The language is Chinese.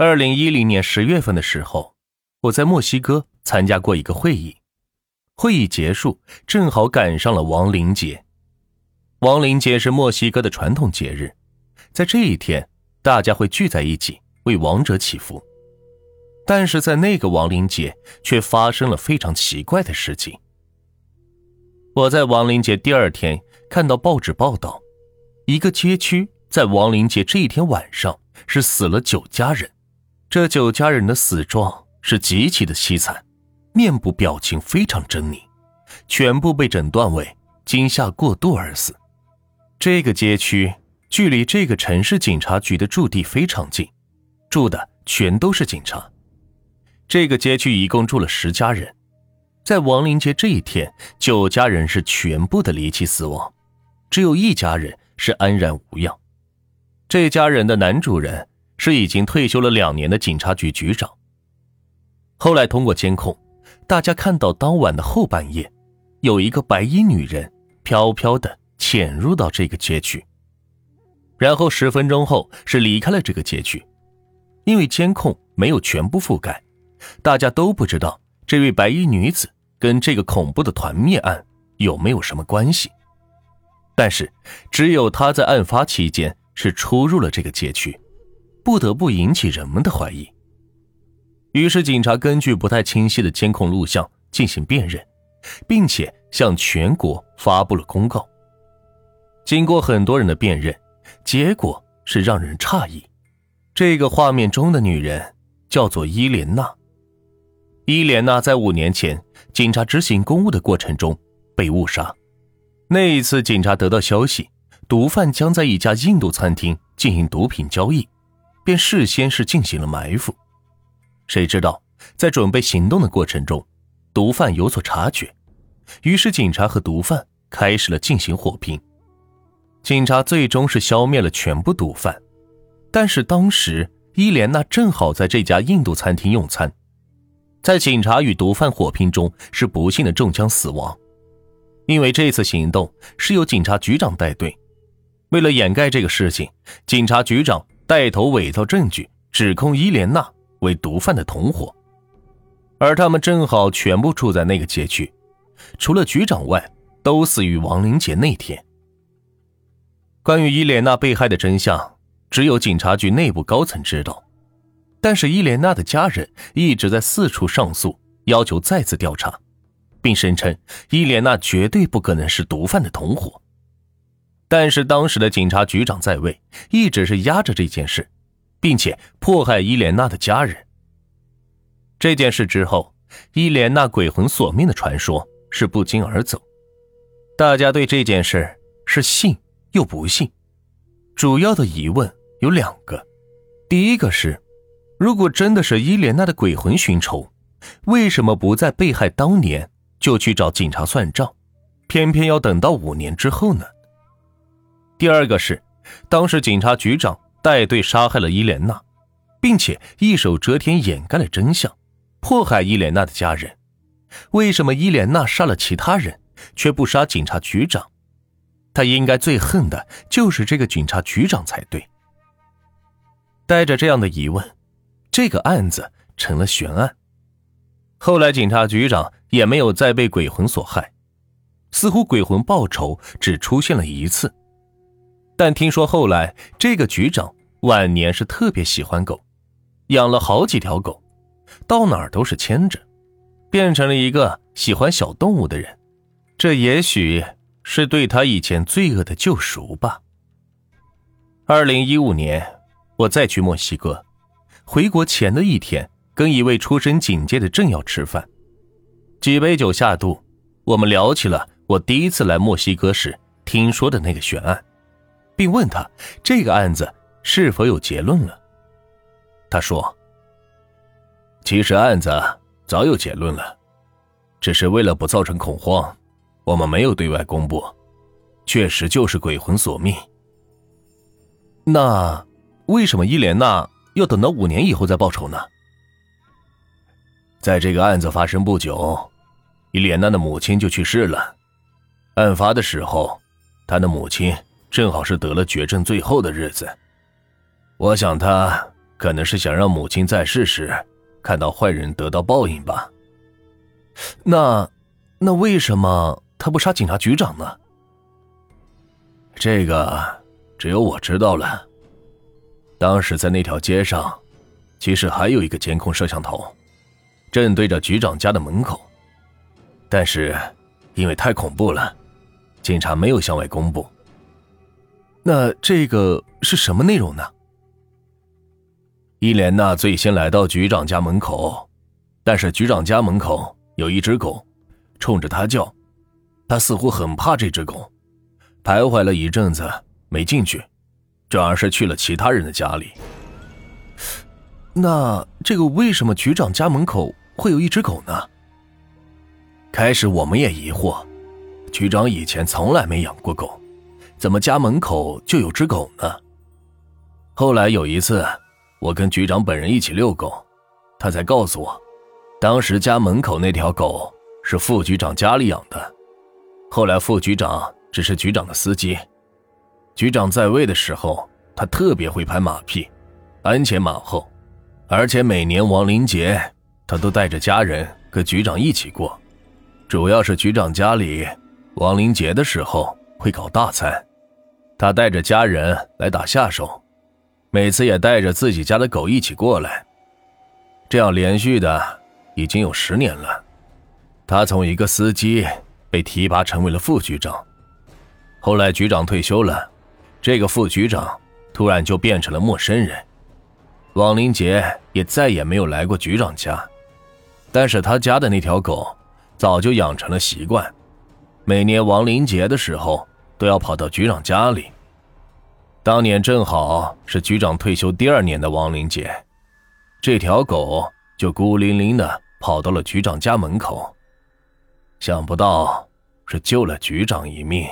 二零一零年十月份的时候，我在墨西哥参加过一个会议，会议结束正好赶上了亡灵节。亡灵节是墨西哥的传统节日，在这一天，大家会聚在一起为亡者祈福。但是在那个亡灵节，却发生了非常奇怪的事情。我在亡灵节第二天看到报纸报道，一个街区在亡灵节这一天晚上是死了九家人。这九家人的死状是极其的凄惨，面部表情非常狰狞，全部被诊断为惊吓过度而死。这个街区距离这个城市警察局的驻地非常近，住的全都是警察。这个街区一共住了十家人，在亡灵节这一天，九家人是全部的离奇死亡，只有一家人是安然无恙。这家人的男主人。是已经退休了两年的警察局局长。后来通过监控，大家看到当晚的后半夜，有一个白衣女人飘飘的潜入到这个街区，然后十分钟后是离开了这个街区。因为监控没有全部覆盖，大家都不知道这位白衣女子跟这个恐怖的团灭案有没有什么关系。但是只有她在案发期间是出入了这个街区。不得不引起人们的怀疑。于是，警察根据不太清晰的监控录像进行辨认，并且向全国发布了公告。经过很多人的辨认，结果是让人诧异：这个画面中的女人叫做伊莲娜。伊莲娜在五年前警察执行公务的过程中被误杀。那一次，警察得到消息，毒贩将在一家印度餐厅进行毒品交易。便事先是进行了埋伏，谁知道在准备行动的过程中，毒贩有所察觉，于是警察和毒贩开始了进行火拼。警察最终是消灭了全部毒贩，但是当时伊莲娜正好在这家印度餐厅用餐，在警察与毒贩火拼中是不幸的中枪死亡。因为这次行动是由警察局长带队，为了掩盖这个事情，警察局长。带头伪造证据，指控伊莲娜为毒贩的同伙，而他们正好全部住在那个街区，除了局长外，都死于亡灵节那天。关于伊莲娜被害的真相，只有警察局内部高层知道，但是伊莲娜的家人一直在四处上诉，要求再次调查，并声称伊莲娜绝对不可能是毒贩的同伙。但是当时的警察局长在位，一直是压着这件事，并且迫害伊莲娜的家人。这件事之后，伊莲娜鬼魂索命的传说是不胫而走，大家对这件事是信又不信。主要的疑问有两个：第一个是，如果真的是伊莲娜的鬼魂寻仇，为什么不在被害当年就去找警察算账，偏偏要等到五年之后呢？第二个是，当时警察局长带队杀害了伊莲娜，并且一手遮天掩盖了真相，迫害伊莲娜的家人。为什么伊莲娜杀了其他人，却不杀警察局长？他应该最恨的就是这个警察局长才对。带着这样的疑问，这个案子成了悬案。后来警察局长也没有再被鬼魂所害，似乎鬼魂报仇只出现了一次。但听说后来这个局长晚年是特别喜欢狗，养了好几条狗，到哪儿都是牵着，变成了一个喜欢小动物的人。这也许是对他以前罪恶的救赎吧。二零一五年，我再去墨西哥，回国前的一天，跟一位出身警界的政要吃饭，几杯酒下肚，我们聊起了我第一次来墨西哥时听说的那个悬案。并问他这个案子是否有结论了。他说：“其实案子早有结论了，只是为了不造成恐慌，我们没有对外公布。确实就是鬼魂索命。那为什么伊莲娜要等到五年以后再报仇呢？在这个案子发生不久，伊莲娜的母亲就去世了。案发的时候，她的母亲……”正好是得了绝症最后的日子，我想他可能是想让母亲在世时看到坏人得到报应吧。那，那为什么他不杀警察局长呢？这个只有我知道了。当时在那条街上，其实还有一个监控摄像头，正对着局长家的门口。但是，因为太恐怖了，警察没有向外公布。那这个是什么内容呢？伊莲娜最先来到局长家门口，但是局长家门口有一只狗，冲着他叫，他似乎很怕这只狗，徘徊了一阵子没进去，转而是去了其他人的家里。那这个为什么局长家门口会有一只狗呢？开始我们也疑惑，局长以前从来没养过狗，怎么家门口就有只狗呢？后来有一次，我跟局长本人一起遛狗，他才告诉我，当时家门口那条狗是副局长家里养的。后来副局长只是局长的司机，局长在位的时候，他特别会拍马屁，鞍前马后，而且每年亡灵节，他都带着家人跟局长一起过。主要是局长家里亡灵节的时候会搞大餐，他带着家人来打下手，每次也带着自己家的狗一起过来，这样连续的已经有十年了。他从一个司机被提拔成为了副局长，后来局长退休了，这个副局长突然就变成了陌生人，王林杰也再也没有来过局长家，但是他家的那条狗。早就养成了习惯，每年王林杰的时候都要跑到局长家里。当年正好是局长退休第二年的亡灵节，这条狗就孤零零的跑到了局长家门口。想不到是救了局长一命。